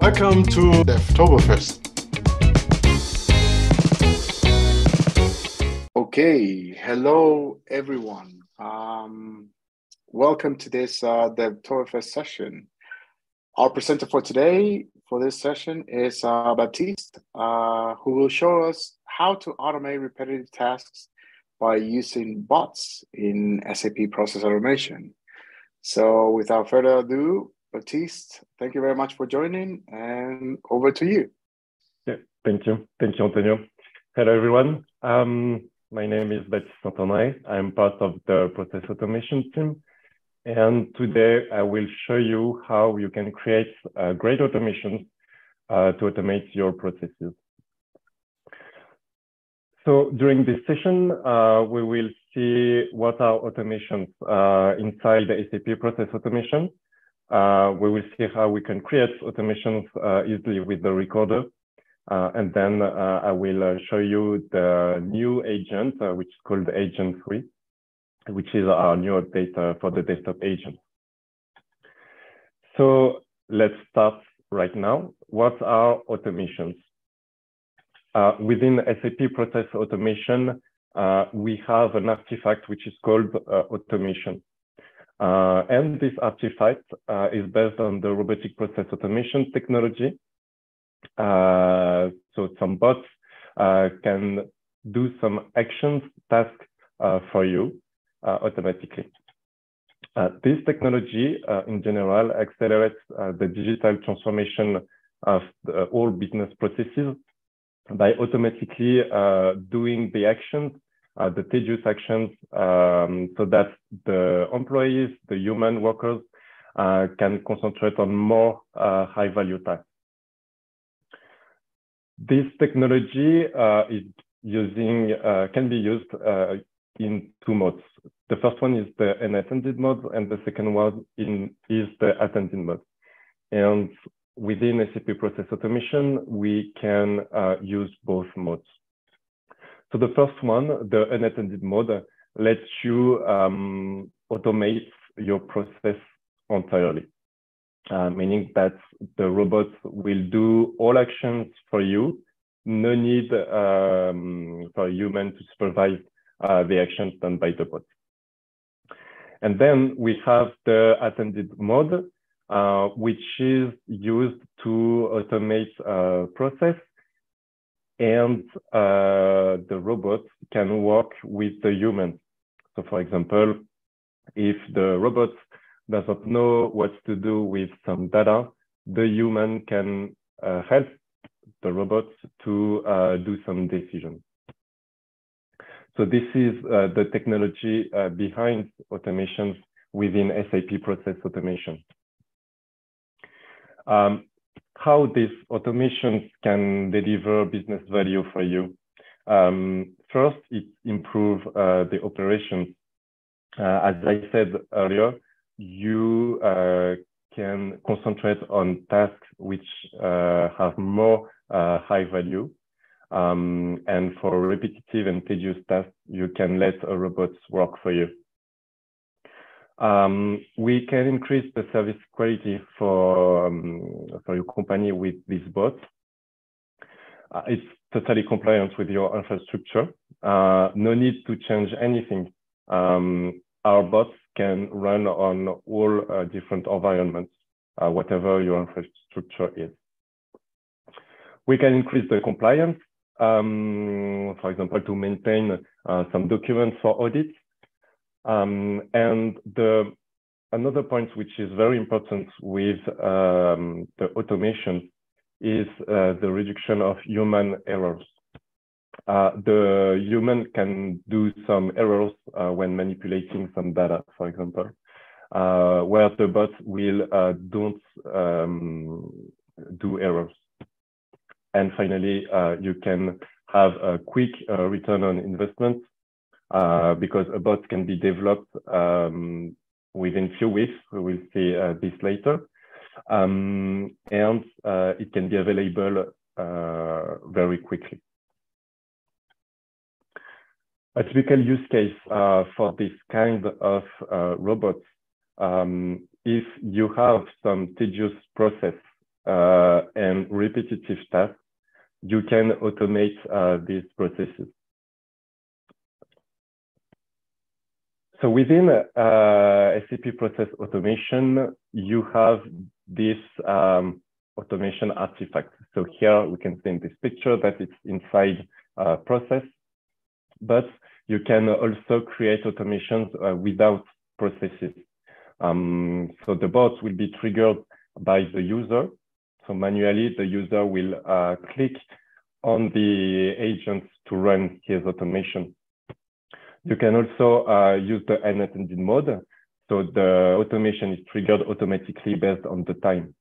Welcome to Devtoberfest. Okay, hello everyone. Um, welcome to this uh, Devtoberfest session. Our presenter for today for this session is uh, Baptiste, uh, who will show us how to automate repetitive tasks by using bots in SAP Process Automation. So without further ado, Baptiste, thank you very much for joining and over to you. Yeah, thank you. Thank you, Antonio. Hello, everyone. Um, my name is Baptiste Saint-André. I'm part of the process automation team. And today I will show you how you can create uh, great automations uh, to automate your processes. So during this session, uh, we will see what are automations uh, inside the SAP process automation. Uh, we will see how we can create automations uh, easily with the recorder. Uh, and then uh, I will show you the new agent, which is called Agent 3, which is our new update for the desktop agent. So let's start right now. What are automations? Uh, within SAP Process Automation, uh, we have an artifact which is called uh, automation. Uh, and this artifact uh, is based on the robotic process automation technology. Uh, so some bots can do some actions, tasks for you automatically. this technology, in general, accelerates the digital transformation of the, all business processes by automatically uh, doing the actions, uh, the tedious actions, um, so that the employees, the human workers, uh, can concentrate on more uh, high value tasks. This technology uh, is using uh, can be used in two modes. The first one is the unattended mode, and the second one in, is the attended mode. And within SAP Process Automation, we can uh, use both modes. So the first one, the unattended mode, lets you um, automate your process entirely, uh, meaning that the robot will do all actions for you. No need um, for a human to supervise uh, the actions done by the bot. And then we have the attended mode, uh, which is used to automate a process and uh, the robot can work with the human. So for example, if the robot doesn't know what to do with some data, the human can uh, help the robot to uh, do some decision. So this is uh, the technology uh, behind automations within SAP process automation um, how these automations can deliver business value for you. Um, first, it improve uh, the operations. Uh, as I said earlier, you uh, can concentrate on tasks which uh, have more uh, high value. Um, and for repetitive and tedious tasks, you can let a robot work for you. Um, we can increase the service quality for, um, for your company with this bot. Uh, it's totally compliant with your infrastructure. Uh, no need to change anything. Um, our bots can run on all uh, different environments, uh, whatever your infrastructure is. We can increase the compliance, um, for example, to maintain uh, some documents for audits um, and the another point which is very important with um, the automation is uh, the reduction of human errors. Uh, the human can do some errors uh, when manipulating some data, for example, uh, where the bot will uh, don't um, do errors. And finally, uh, you can have a quick return on investment uh, because a bot can be developed um, within few weeks. We will see uh, this later. Um, and uh, it can be available uh, very quickly. A typical use case uh, for this kind of robots, um, if you have some tedious process uh, and repetitive tasks, you can automate uh, these processes. So within uh, SAP process automation, you have this um, automation artifact. So here we can see in this picture that it's inside a process, but you can also create automations uh, without processes. Um, so the bots will be triggered by the user. So manually, the user will uh, click on the agents to run his automation. You can also uh, use the unattended mode. So the automation is triggered automatically based on the time.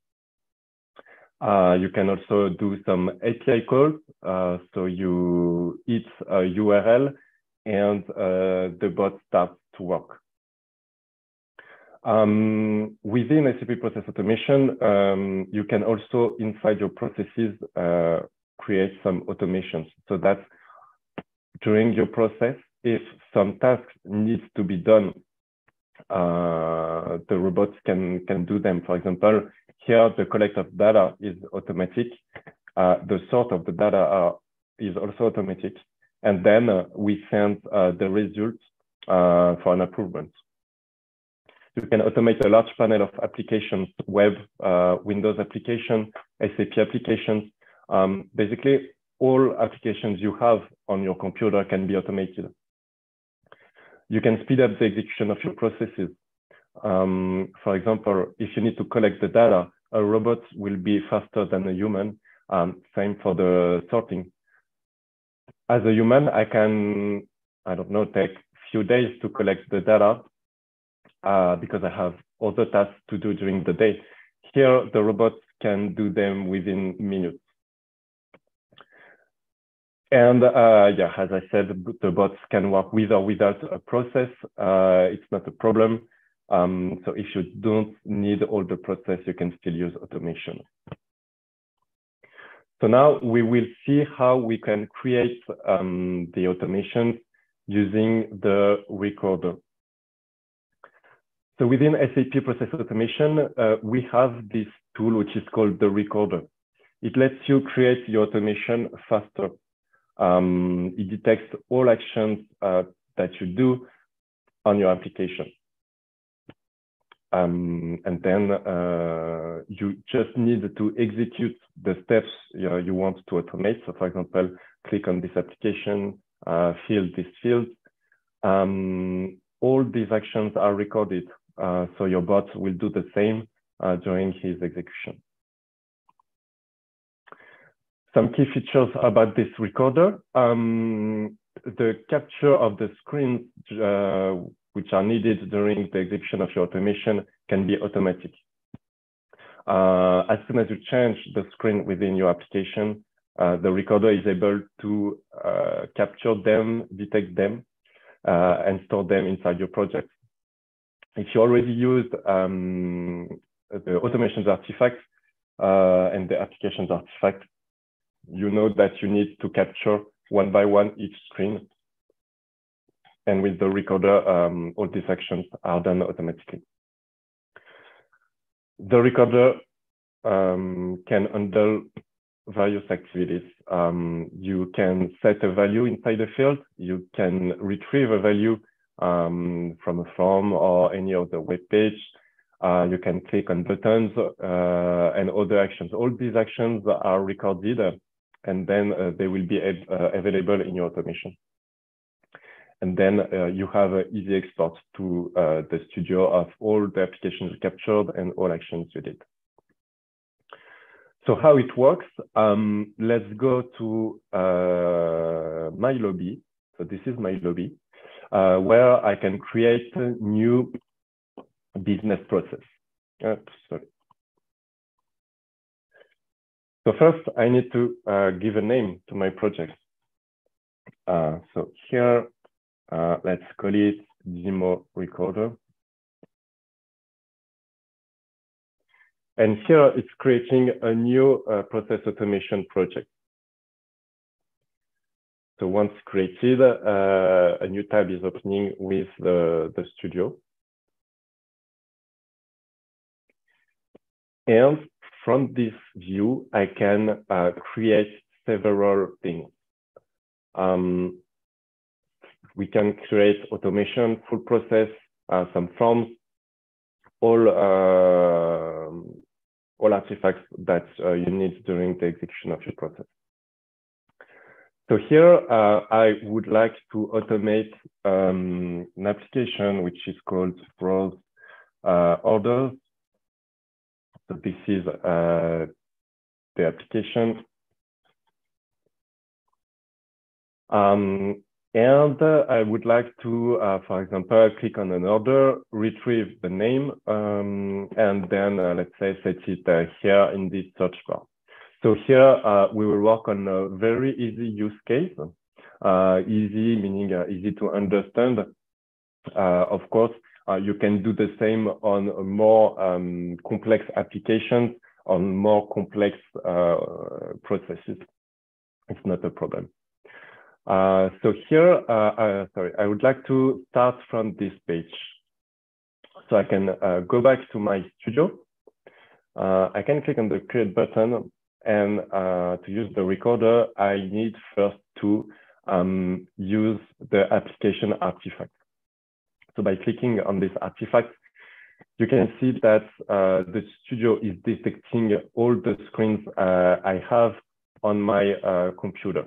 Uh, you can also do some API calls. Uh, so you hit a URL and uh, the bot starts to work. Um, within SAP Process Automation, um, you can also, inside your processes, uh, create some automations. So that during your process, if some tasks needs to be done, uh, the robots can, can do them. For example, here the collect of data is automatic. Uh, the sort of the data are, is also automatic. And then uh, we send uh, the results uh, for an approval. You can automate a large panel of applications, web, uh, Windows application, SAP applications. Um, basically, all applications you have on your computer can be automated. You can speed up the execution of your processes. Um, for example, if you need to collect the data, a robot will be faster than a human. Um, same for the sorting. As a human, I can, I don't know, take few days to collect the data uh, because I have other tasks to do during the day. Here, the robots can do them within minutes. And uh, yeah, as I said, the bots can work with or without a process. Uh, it's not a problem. Um, so if you don't need all the process, you can still use automation. So now we will see how we can create um, the automation using the recorder. So within SAP Process Automation, uh, we have this tool which is called the recorder. It lets you create your automation faster. Um, it detects all actions uh, that you do on your application. Um, and then uh, you just need to execute the steps you, know, you want to automate. So for example, click on this application, uh, fill this field. Um, all these actions are recorded. Uh, so your bot will do the same uh, during his execution. Some key features about this recorder. Um, the capture of the screens uh, which are needed during the execution of your automation can be automatic. Uh, as soon as you change the screen within your application, uh, the recorder is able to uh, capture them, detect them, uh, and store them inside your project. If you already used um, the automations artifacts uh, and the applications artifact, you know that you need to capture one by one each screen and with the recorder, um, all these actions are done automatically. The recorder um, can handle various activities. Um, you can set a value inside the field. You can retrieve a value um, from a form or any other web page. Uh, you can click on buttons uh, and other actions. All these actions are recorded and then uh, they will be uh, available in your automation and then uh, you have an easy export to uh, the studio of all the applications captured and all actions you did. So how it works, um, let's go to uh, my lobby. So this is my lobby, uh, where I can create a new business process. Oops, sorry. So first, I need to uh, give a name to my project. Uh, so here uh, let's call it demo recorder. And here it's creating a new uh, process automation project. So once created, uh, a new tab is opening with the, the studio. And from this view, I can uh, create several things. Um, we can create automation, full process, uh, some forms, all uh, all artifacts that uh, you need during the execution of your process. So here, uh, I would like to automate um, an application which is called browse uh, orders. So this is uh, the application. Um, and uh, I would like to, uh, for example, click on an order, retrieve the name, um, and then uh, let's say set it here in this search bar. So here uh, we will work on a very easy use case. Uh, easy meaning uh, easy to understand. Uh, of course, uh, you can do the same on more um, complex applications, on more complex uh, processes. It's not a problem. so here, sorry, I would like to start from this page. So I can go back to my studio. I can click on the create button and uh, to use the recorder, I need first to um, use the application artifact. So by clicking on this artifact, you can see that uh, the studio is detecting all the screens uh, I have on my uh, computer.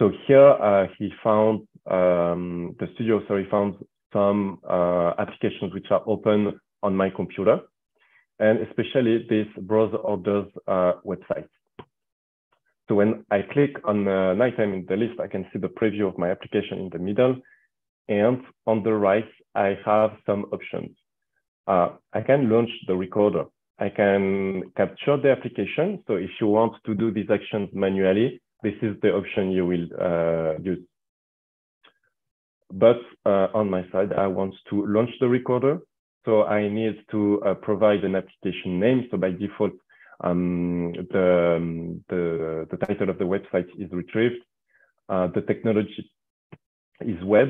So here uh, he found, um, the studio, sorry, found some uh, applications which are open on my computer and especially this browse orders uh, website. So when I click on item in the list, I can see the preview of my application in the middle. And on the right, I have some options. Uh, I can launch the recorder. I can capture the application. So if you want to do these actions manually, this is the option you will uh, use. But uh, on my side, I want to launch the recorder. So I need to uh, provide an application name. So by default, um, the, um, the, the, title of the website is retrieved. Uh, the technology is web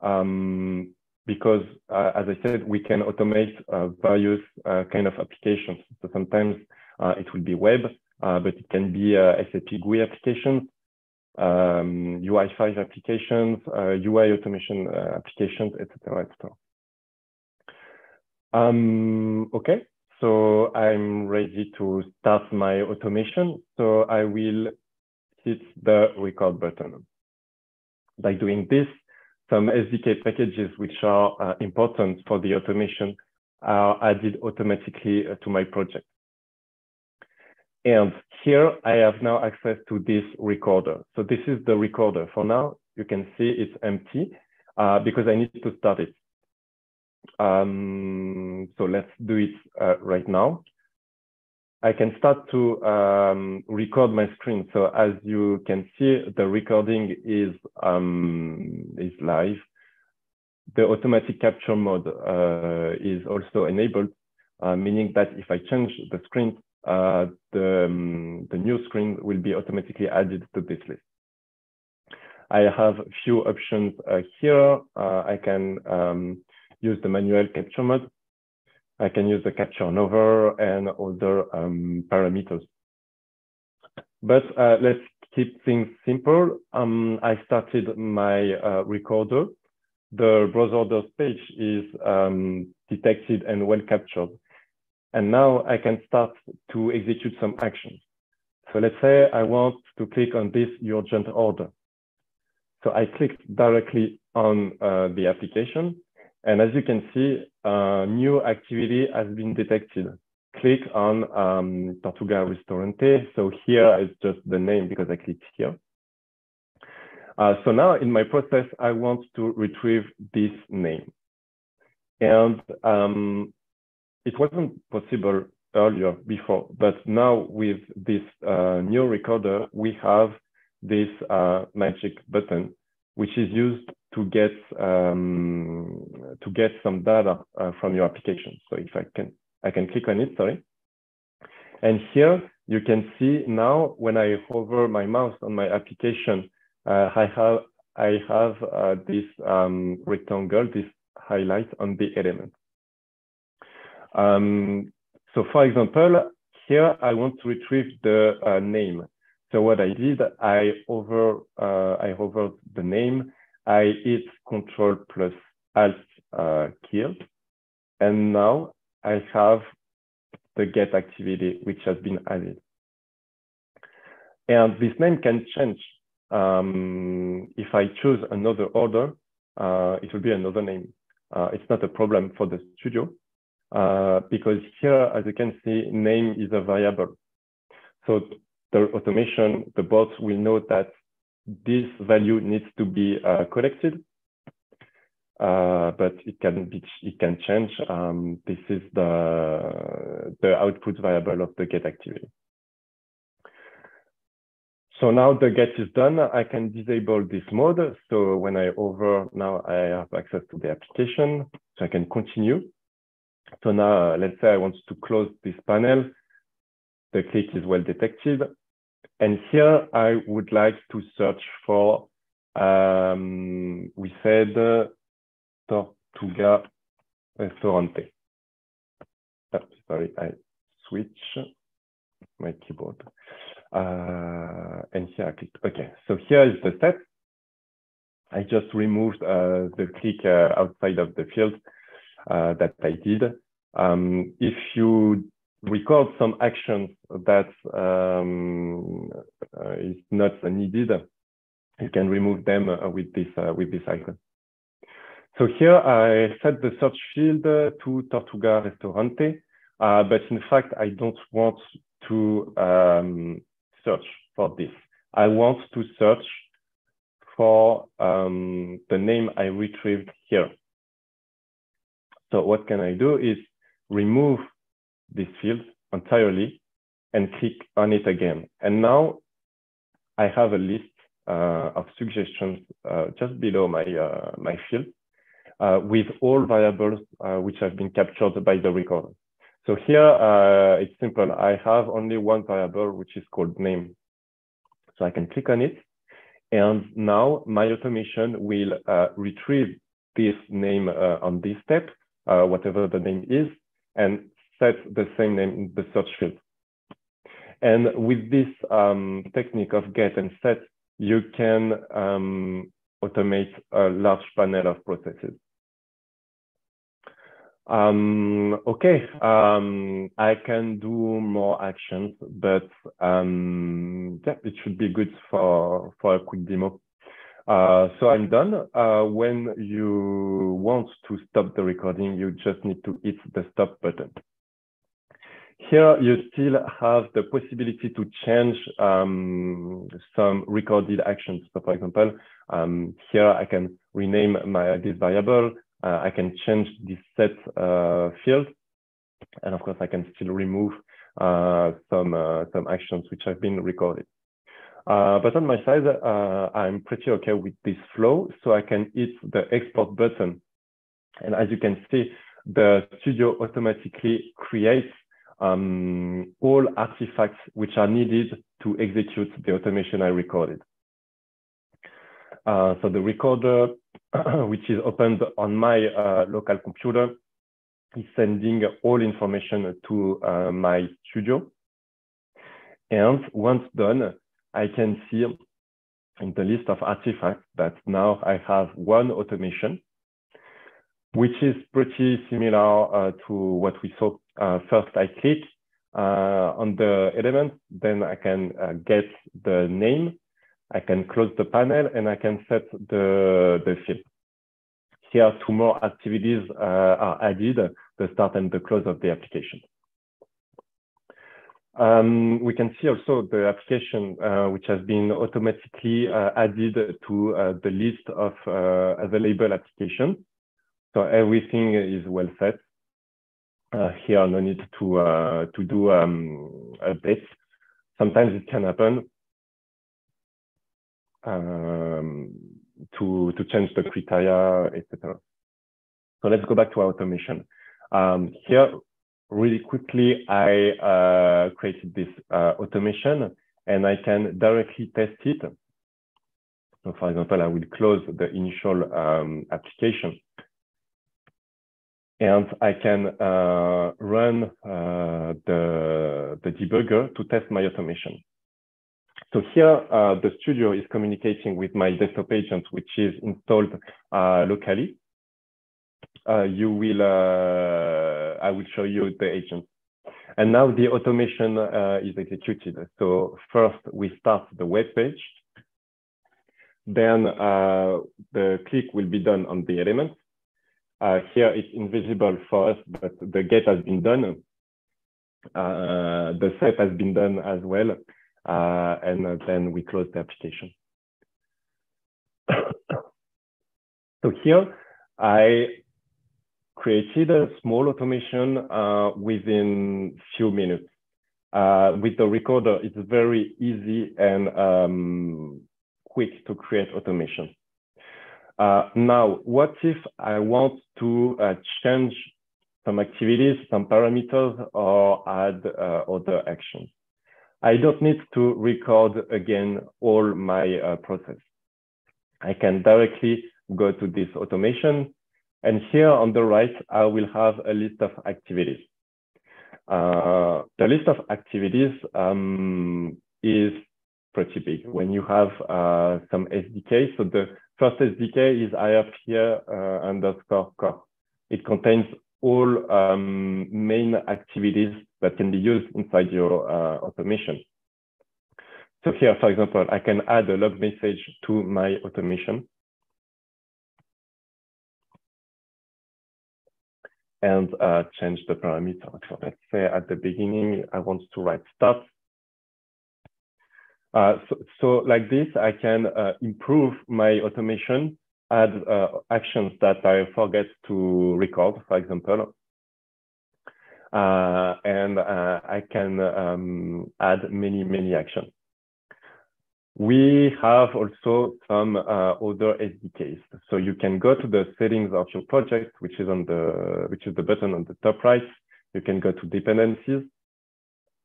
um, because, uh, as I said, we can automate uh, various uh, kind of applications. So sometimes uh, it will be web, but it can be SAP GUI applications, um, UI5 applications, UI automation applications, etc., etc. Um, okay, so I'm ready to start my automation. So I will hit the record button. By doing this, some SDK packages which are uh, important for the automation are added automatically uh, to my project. And here I have now access to this recorder. So this is the recorder. For now, you can see it's empty uh, because I need to start it. Um, so let's do it uh, right now. I can start to um, record my screen. So as you can see, the recording is, um, is live. The automatic capture mode uh, is also enabled, uh, meaning that if I change the screen, uh, the, um, the new screen will be automatically added to this list. I have a few options uh, here. Uh, I can um, use the manual capture mode. I can use the capture over and other um, parameters. But uh, let's keep things simple. Um, I started my uh, recorder. The browser page is um, detected and well captured. And now I can start to execute some actions. So let's say I want to click on this urgent order. So I clicked directly on uh, the application and as you can see, a new activity has been detected. Click on um, Tortuga Ristorante. So here is just the name because I clicked here. Uh, so now in my process, I want to retrieve this name. And um, it wasn't possible earlier before, but now with this uh, new recorder, we have this uh, magic button, which is used to get um, to get some data uh, from your application. So if I can I can click on it, sorry. And here you can see now when I hover my mouse on my application, uh, I have I have uh, this um, rectangle, this highlight on the element. Um, so for example, here I want to retrieve the uh, name. So what I did, I over uh, I hovered the name, I hit Control plus Alt uh, kill, and now I have the get activity which has been added. And this name can change. Um, if I choose another order, uh, it will be another name. Uh, it's not a problem for the studio uh, because here, as you can see, name is a variable. So the automation, the bots will know that this value needs to be uh, collected, uh, but it can be it can change. Um, this is the the output variable of the get activity. So now the get is done, I can disable this mode. So when I over, now I have access to the application, so I can continue. So now let's say I want to close this panel. The click is well detected. And here I would like to search for, um, we said uh, Tortuga Restaurante. Oh, sorry, I switch my keyboard. Uh, and here I clicked. Okay, so here is the set. I just removed uh, the click uh, outside of the field uh, that I did. Um, if you record some actions that um, uh, is not needed, you can remove them uh, with this with this icon. So here I set the search field to Tortuga Restaurante, but in fact I don't want to um, search for this. I want to search for um, the name I retrieved here. So what can I do is remove this field entirely and click on it again. And now I have a list uh, of suggestions uh, just below my, uh, my field uh, with all variables uh, which have been captured by the recorder. So here uh, it's simple. I have only one variable, which is called name. So I can click on it. And now my automation will retrieve this name on this step, whatever the name is, and set the same name in the search field. And with this um, technique of get and set, you can um, automate a large panel of processes. Um, okay, um, I can do more actions, but um, yeah, it should be good for, for a quick demo. Uh, so I'm done. Uh, when you want to stop the recording, you just need to hit the stop button. Here, you still have the possibility to change um, some recorded actions. So for example, um, here I can rename my this variable uh, I can change this set uh, field. And of course, I can still remove uh, some, some actions which have been recorded. but on my side, I'm pretty okay with this flow. So I can hit the export button. And as you can see, the studio automatically creates um, all artifacts which are needed to execute the automation I recorded. Uh, so the recorder, which is opened on my uh, local computer, is sending all information to uh, my studio. And once done, I can see in the list of artifacts that now I have one automation, which is pretty similar uh, to what we saw. Uh, first, I click uh, on the element, then I can get the name I can close the panel and I can set the, the field. Here, two more activities uh, are added, the start and the close of the application. Um, we can see also the application uh, which has been automatically uh, added to uh, the list of uh, available applications. So everything is well set. Uh, here, no need to, to do um, updates. Sometimes it can happen, um, to, to change the criteria, etc. So let's go back to our automation. Um, here, really quickly, I uh, created this uh, automation and I can directly test it. So for example, I will close the initial um, application. And I can uh, run uh, the, the debugger to test my automation. So here, uh, the studio is communicating with my desktop agent, which is installed uh, locally. Uh, you will, uh, I will show you the agent. And now the automation is executed. So first we start the web page. Then the click will be done on the element. Uh, here it's invisible for us, but the get has been done. Uh, the set has been done as well. Uh, and then we close the application. so here I created a small automation uh, within a few minutes. Uh, with the recorder, it's very easy and um, quick to create automation. Uh, now, what if I want to uh, change some activities, some parameters, or add uh, other actions? I don't need to record again all my uh, process. I can directly go to this automation. And here on the right, I will have a list of activities. Uh, the list of activities um, is pretty big. When you have uh, some SDK, so the First SDK is IRPA uh, underscore core. It contains all um, main activities that can be used inside your uh, automation. So here, for example, I can add a log message to my automation. and uh, change the parameter. So let's say at the beginning, I want to write start uh, so, so, like this, I can uh, improve my automation, add uh, actions that I forget to record, for example. Uh, and uh, I can um, add many, many actions. We have also some other SDKs. So you can go to the settings of your project, which is on the, which is the button on the top right. You can go to dependencies.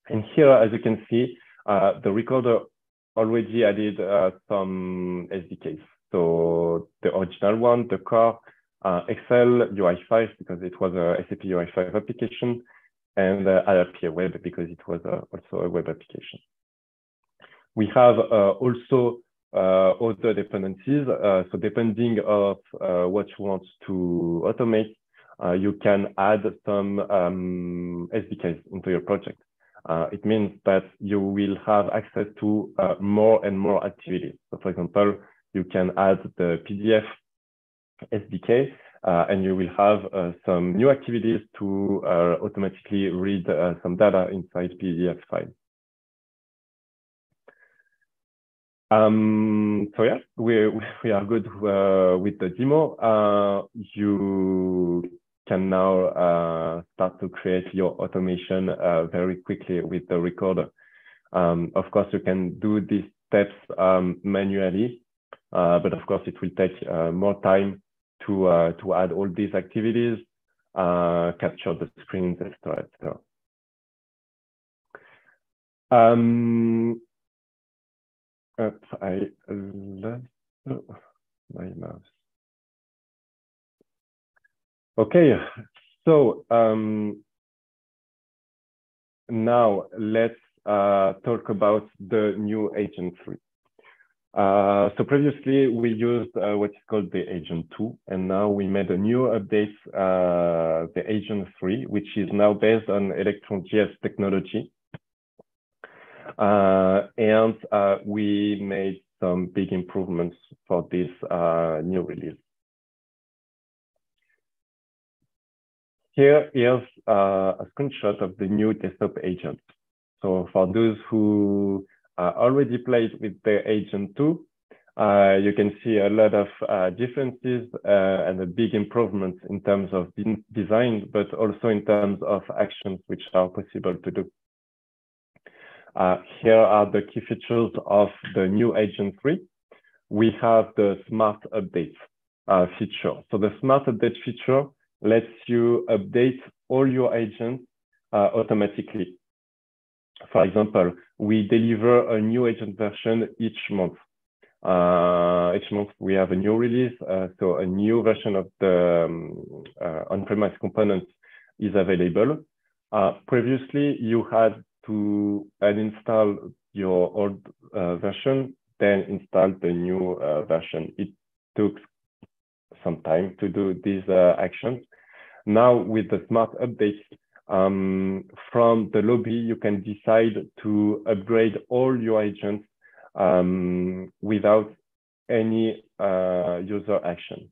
And here, as you can see, uh, the recorder already added uh, some SDKs. So the original one, the core, uh, Excel, UI5, because it was a SAP UI5 application, and uh, Web, because it was uh, also a web application. We have uh, also uh, other dependencies. Uh, so depending of what you want to automate, you can add some um, SDKs into your project uh, it means that you will have access to uh, more and more activities. So for example, you can add the PDF SDK uh, and you will have uh, some new activities to uh, automatically read uh, some data inside PDF file. Um, so yeah, we, we are good with the demo. you can now uh, start to create your automation uh, very quickly with the recorder. Um, of course, you can do these steps um, manually, uh, but of course, it will take uh, more time to uh, to add all these activities, uh, capture the screens, etc., etc. Um, I lost my mouse. Okay, so um, now let's uh, talk about the new agent 3. Uh, so previously we used uh, what is called the agent 2, and now we made a new update, uh, the agent 3, which is now based on Electron.js technology. Uh, and uh, we made some big improvements for this new release. Here is uh, a screenshot of the new desktop agent. So for those who uh, already played with the agent 2, uh, you can see a lot of uh, differences uh, and a big improvement in terms of design, but also in terms of actions which are possible to do. Uh, here are the key features of the new agent 3. We have the smart update feature. So the smart update feature lets you update all your agents uh, automatically. For example, we deliver a new agent version each month. Uh, each month we have a new release, uh, so a new version of the um, uh, on-premise component is available. Uh, previously, you had to uninstall your old uh, version, then install the new version. It took some time to do these actions. Now with the smart updates, um, from the lobby, you can decide to upgrade all your agents um, without any uh, user action.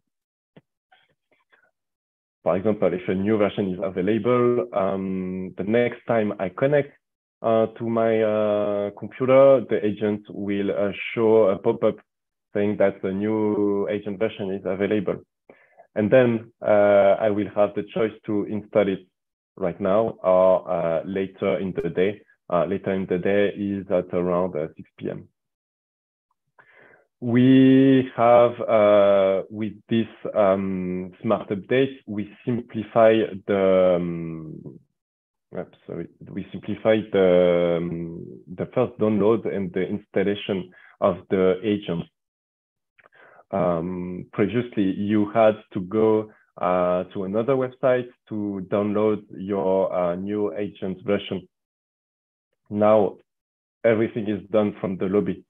For example, if a new version is available, um, the next time I connect uh, to my uh, computer, the agent will uh, show a pop-up saying that the new agent version is available. And then uh, I will have the choice to install it right now or uh, later in the day. later in the day is at around 6 p.m. We have, uh, with this um, smart update, we simplify the, um, oops, sorry, we simplify the, um, the first download and the installation of the agent. Um, previously, you had to go uh, to another website to download your uh, new agent version. Now, everything is done from the lobby.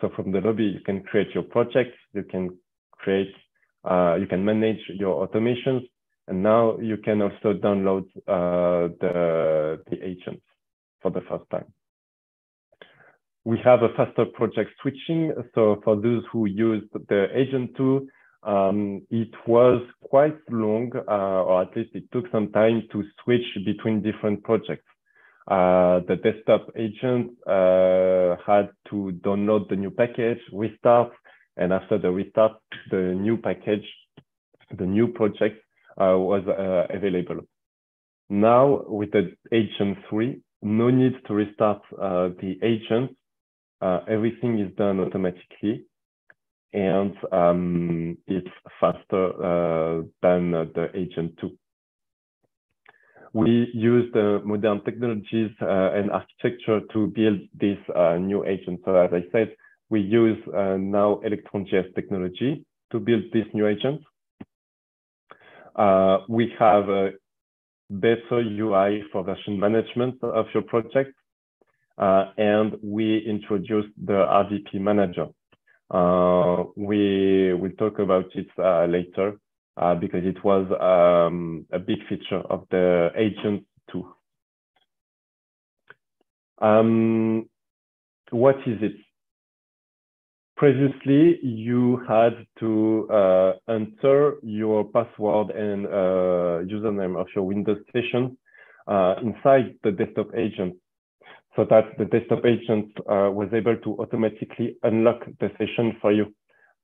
So from the lobby, you can create your project, you can create, uh, you can manage your automations, and now you can also download uh, the, the agents for the first time. We have a faster project switching. So for those who used the agent 2, um, it was quite long, uh, or at least it took some time to switch between different projects. Uh, the desktop agent uh, had to download the new package, restart, and after the restart, the new package, the new project uh, was uh, available. Now with the agent 3, no need to restart uh, the agent. Uh, everything is done automatically and um, it's faster than the agent 2 we use the modern technologies uh, and architecture to build this uh, new agent. So as I said, we use uh, now Electron.js technology to build this new agent. Uh, we have a better UI for version management of your project. Uh, and we introduced the RDP manager. Uh, we will talk about it later uh, because it was um, a big feature of the agent too. Um, what is it? Previously, you had to uh, enter your password and uh, username of your Windows station uh, inside the desktop agent so that the desktop agent uh, was able to automatically unlock the session for you.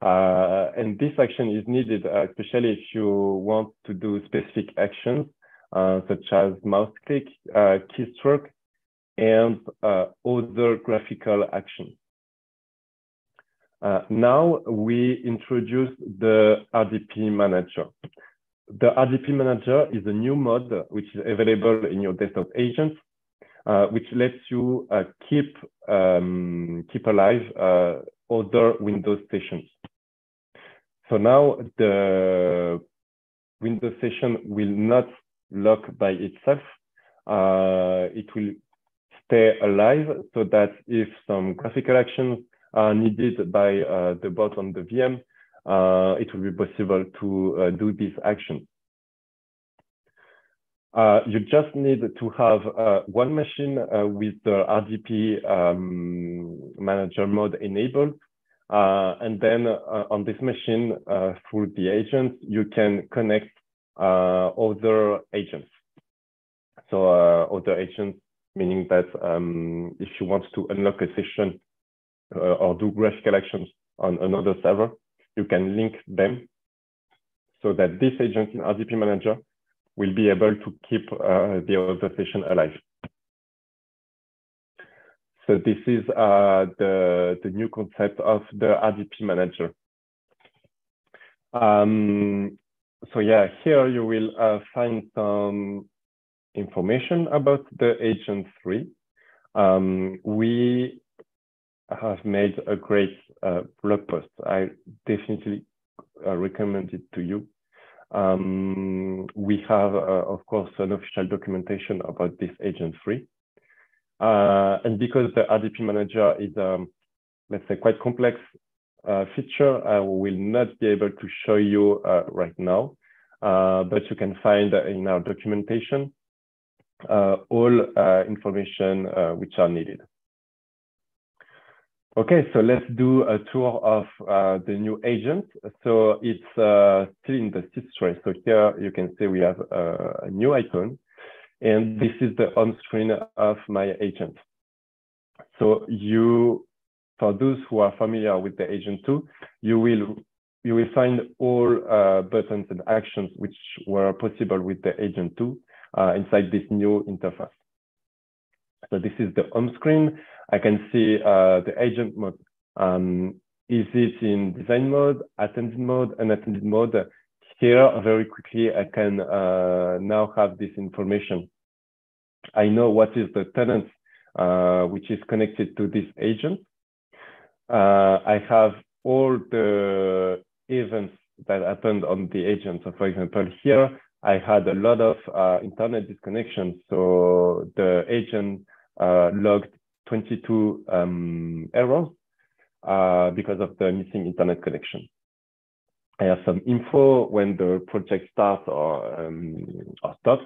Uh, and this action is needed, uh, especially if you want to do specific actions, uh, such as mouse click, uh, keystroke, and uh, other graphical actions. Now we introduce the RDP manager. The RDP manager is a new mode which is available in your desktop agent, which lets you keep um, keep alive other Windows sessions. So now the Windows session will not lock by itself. Uh, it will stay alive so that if some graphical actions are needed by uh, the bot on the VM, uh, it will be possible to uh, do these actions. Uh, you just need to have uh, one machine with the RDP um, manager mode enabled uh, and then uh, on this machine, uh, through the agent, you can connect uh, other agents. So uh, other agents, meaning that um, if you want to unlock a session uh, or do graphical actions on another server, you can link them so that this agent in RDP Manager will be able to keep the other session alive. So this is uh, the, the new concept of the RDP manager. Um, so yeah, here you will uh, find some information about the agent three. Um, we have made a great uh, blog post. I definitely uh, recommend it to you. Um, we have, uh, of course, an official documentation about this agent three. Uh, and because the RDP manager is, um, let's say, quite complex uh, feature, I will not be able to show you right now, but you can find in our documentation all information which are needed. Okay, so let's do a tour of uh, the new agent. So it's uh, still in the seed tray. So here you can see we have uh, a new icon, and this is the home screen of my agent. So you, for those who are familiar with the agent two, you will you will find all uh, buttons and actions which were possible with the agent two uh, inside this new interface. So this is the home screen. I can see uh, the agent mode. Um, is it in design mode, attended mode, unattended mode? Here, very quickly, I can uh, now have this information. I know what is the tenant uh, which is connected to this agent. I have all the events that happened on the agent. So for example, here, I had a lot of uh, internet disconnections. So the agent uh, logged 22 um, errors uh, because of the missing internet connection. I have some info when the project starts or, um, or stops,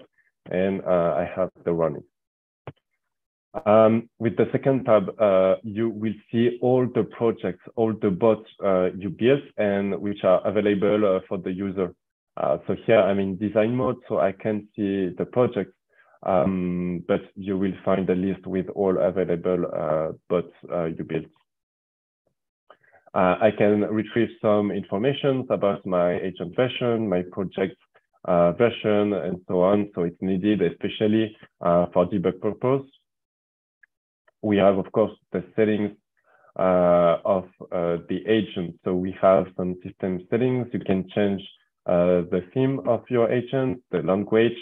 and uh, I have the running. Um, with the second tab, uh, you will see all the projects, all the bots uh, you built and which are available uh, for the user. Uh, so here I'm in design mode, so I can see the projects um, but you will find a list with all available uh, bots uh, you built. Uh, I can retrieve some information about my agent version, my project uh, version, and so on. So it's needed, especially uh, for debug purpose. We have, of course, the settings uh, of the agent. So we have some system settings. You can change the theme of your agent, the language,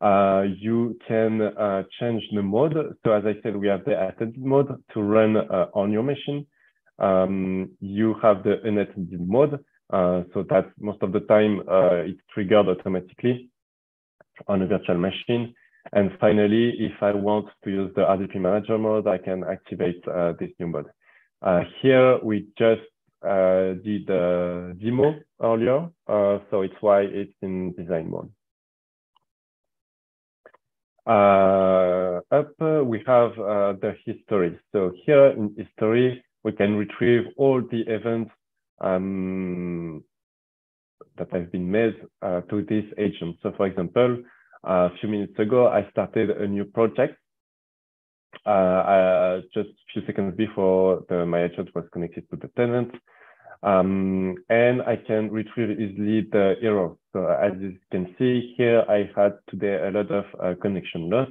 uh, you can uh, change the mode. So as I said, we have the attended mode to run uh, on your machine. Um, you have the unattended mode. Uh, so that most of the time uh, it's triggered automatically on a virtual machine. And finally, if I want to use the RDP manager mode, I can activate uh, this new mode. here we just did a demo earlier, so it's why it's in design mode. Uh, up, uh, we have uh, the history. So here in history, we can retrieve all the events um, that have been made uh, to this agent. So for example, a few minutes ago, I started a new project. Uh, just a few seconds before the, my agent was connected to the tenant. Um, and I can retrieve easily the error. So as you can see here, I had today a lot of uh, connection loss.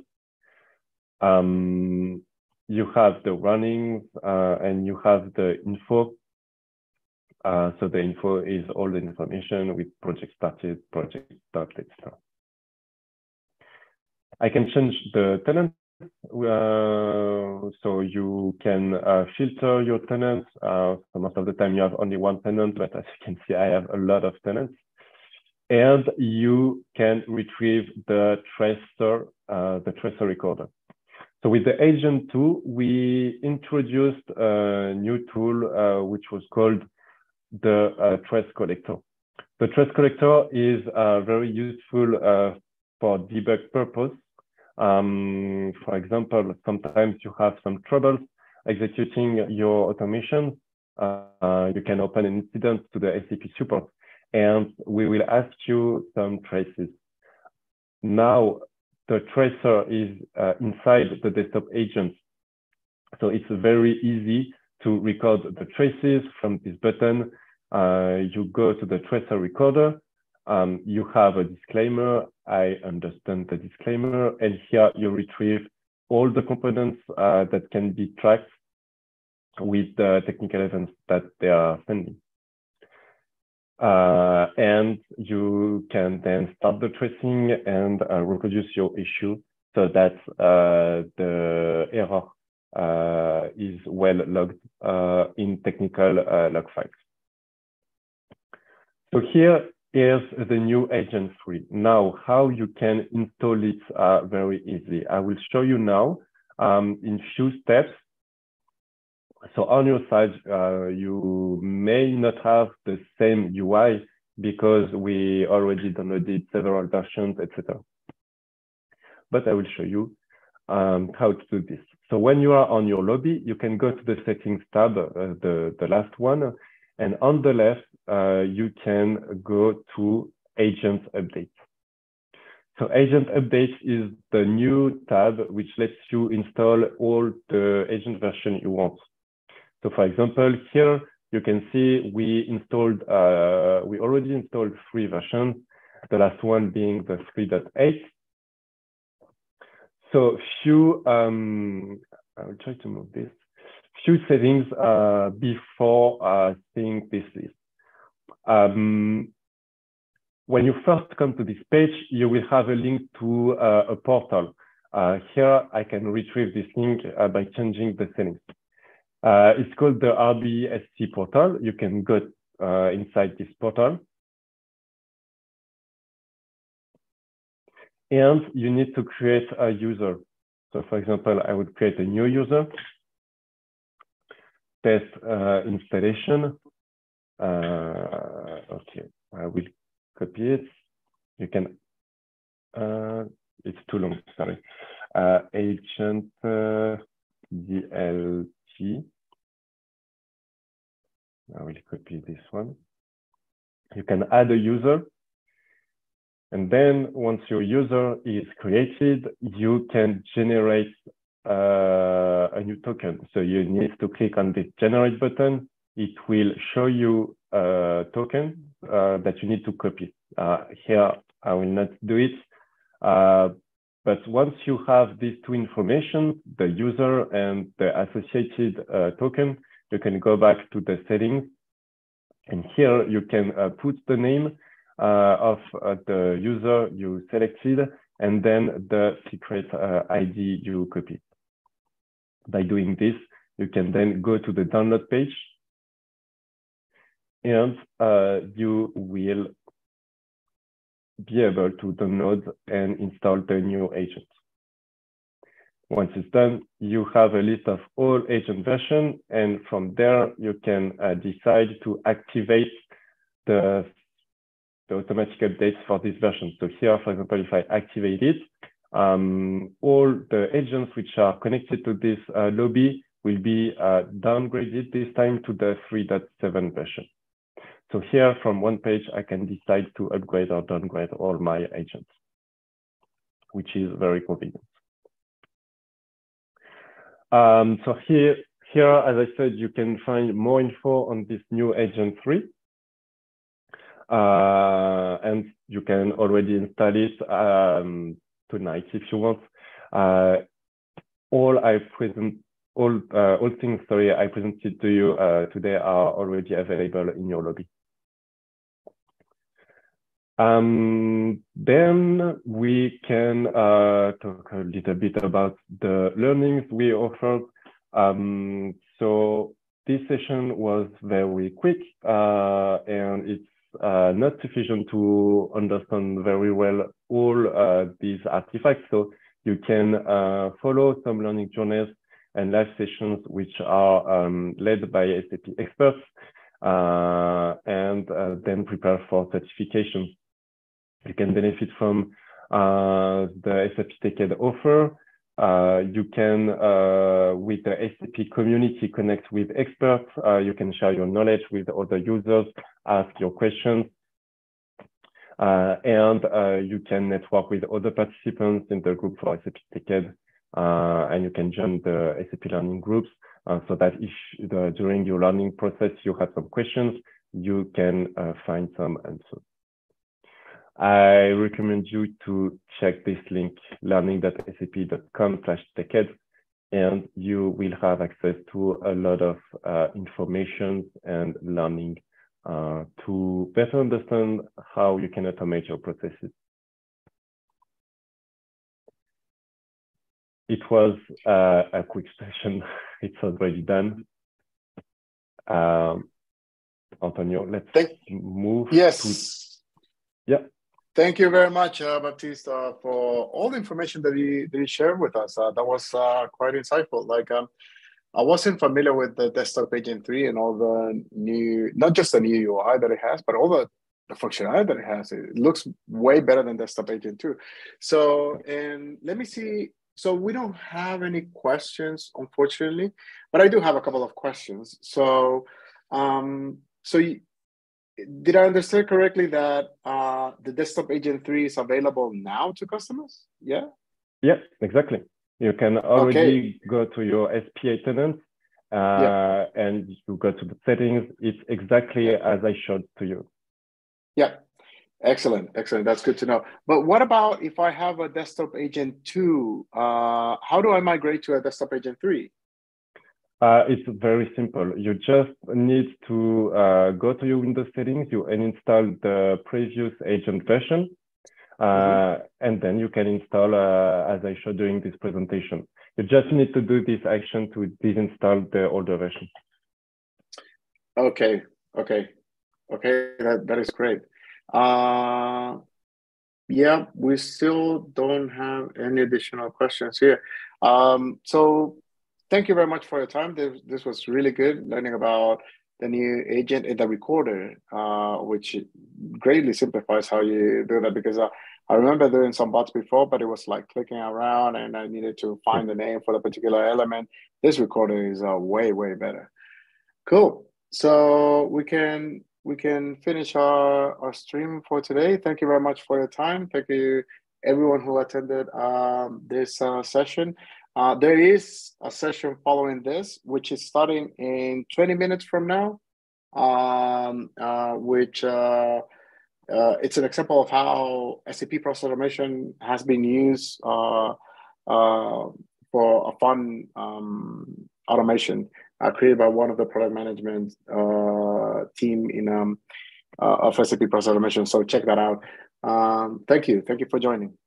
Um, you have the runnings uh, and you have the info. Uh, so the info is all the information with project started, project started, etc. I can change the tenant uh, so you can uh, filter your tenants. Uh, so most of the time you have only one tenant, but as you can see, I have a lot of tenants. And you can retrieve the tracer, uh, the tracer recorder. So with the agent 2, we introduced a new tool uh, which was called the uh, trace collector. The trace collector is very useful for debug purpose um, for example, sometimes you have some troubles executing your automation. Uh, you can open an incident to the SAP support and we will ask you some traces. Now, the tracer is uh, inside the desktop agent. So it's very easy to record the traces from this button. Uh, you go to the tracer recorder um, you have a disclaimer. I understand the disclaimer. And here you retrieve all the components uh, that can be tracked with the technical events that they are sending. Uh, and you can then start the tracing and uh, reproduce your issue so that uh, the error uh, is well logged uh, in technical uh, log files. So here is the new agent three. Now, how you can install it uh, very easily. I will show you now um, in few steps. So on your side, uh, you may not have the same UI because we already downloaded several versions, etc. But I will show you um, how to do this. So when you are on your lobby, you can go to the settings tab, uh, the, the last one, and on the left, uh, you can go to agent update. So agent update is the new tab which lets you install all the agent version you want. So for example, here you can see we installed, uh, we already installed three versions, the last one being the 3.8. So few, um, I will try to move this, few settings uh, before uh, seeing this list. Um, when you first come to this page, you will have a link to uh, a portal. Uh, here, I can retrieve this link uh, by changing the settings. It's called the RBSC portal. You can go inside this portal. And you need to create a user. So for example, I would create a new user, test uh, installation. Okay, I will copy it. You can, uh, it's too long, sorry. Uh, agent DLT. I will copy this one. You can add a user. And then once your user is created, you can generate uh, a new token. So you need to click on the generate button. It will show you a token uh, that you need to copy. Uh, here, I will not do it. Uh, but once you have these two information, the user and the associated token, you can go back to the settings. And here you can put the name of the user you selected and then the secret uh, ID you copied. By doing this, you can then go to the download page and uh, you will be able to download and install the new agent. Once it's done, you have a list of all agent versions, and from there, you can uh, decide to activate the, the automatic updates for this version. So here, for example, if I activate it, um, all the agents which are connected to this uh, lobby will be uh, downgraded this time to the 3.7 version. So here from one page, I can decide to upgrade or downgrade all my agents, which is very convenient. Um, so here, here, as I said, you can find more info on this new agent three. Uh, and you can already install it um, tonight if you want. Uh, all I present, all uh, all things, sorry, I presented to you uh, today are already available in your lobby. Um, then we can uh, talk a little bit about the learnings we offered. Um, so this session was very quick uh, and it's uh, not sufficient to understand very well all uh, these artifacts. So you can uh, follow some learning journeys and live sessions which are um, led by SAP experts uh, and then prepare for certification you can benefit from uh, the SAP TechEd offer. Uh, you can, uh, with the SAP community, connect with experts. Uh, you can share your knowledge with other users, ask your questions, uh, and uh, you can network with other participants in the group for SAP TechEd, and you can join the SAP learning groups so that if the, during your learning process you have some questions, you can find some answers. I recommend you to check this link, learning.sap.com slash teched, and you will have access to a lot of uh, information and learning uh, to better understand how you can automate your processes. it was uh, a quick session. it's already done. Um, Antonio, let's Thank move. Yes. To... Yeah. Thank you very much, uh, for all the information that you, that you shared with us. Uh, that was uh, quite insightful. Like, um, I wasn't familiar with the desktop agent 3 and all the new, not just the new UI that it has, but all the, the functionality that it has. It looks way better than desktop agent 2. So, and let me see. So we don't have any questions, unfortunately, but I do have a couple of questions. So, um, so you, did I understand correctly that uh, the desktop agent 3 is available now to customers? Yeah? Yeah, exactly. You can already okay. go to your SPA tenant uh, yeah. and you go to the settings. It's exactly as I showed to you. Yeah, excellent, excellent. That's good to know. But what about if I have a desktop agent 2? Uh, how do I migrate to a desktop agent 3? Uh, it's very simple. You just need to uh, go to your Windows settings, you uninstall the previous agent version, uh, mm-hmm. and then you can install uh, as I showed during this presentation. You just need to do this action to disinstall the older version. Okay, okay, okay, that, that is great. Uh, yeah, we still don't have any additional questions here. Um, so thank you very much for your time. This, this was really good learning about the new agent in the recorder, uh, which greatly simplifies how you do that because uh, I remember doing some bots before, but it was like clicking around and I needed to find the name for the particular element. This recorder is uh, way, way better. Cool. So we can we can finish our, our stream for today. Thank you very much for your time. Thank you everyone who attended um, this uh, session. Uh, there is a session following this, which is starting in 20 minutes from now, um, uh, which uh, uh it's an example of how SAP process automation has been used uh, uh, for a fun um, automation created by one of the product management team in um, of SAP process automation. So check that out. Um, thank you. Thank you for joining.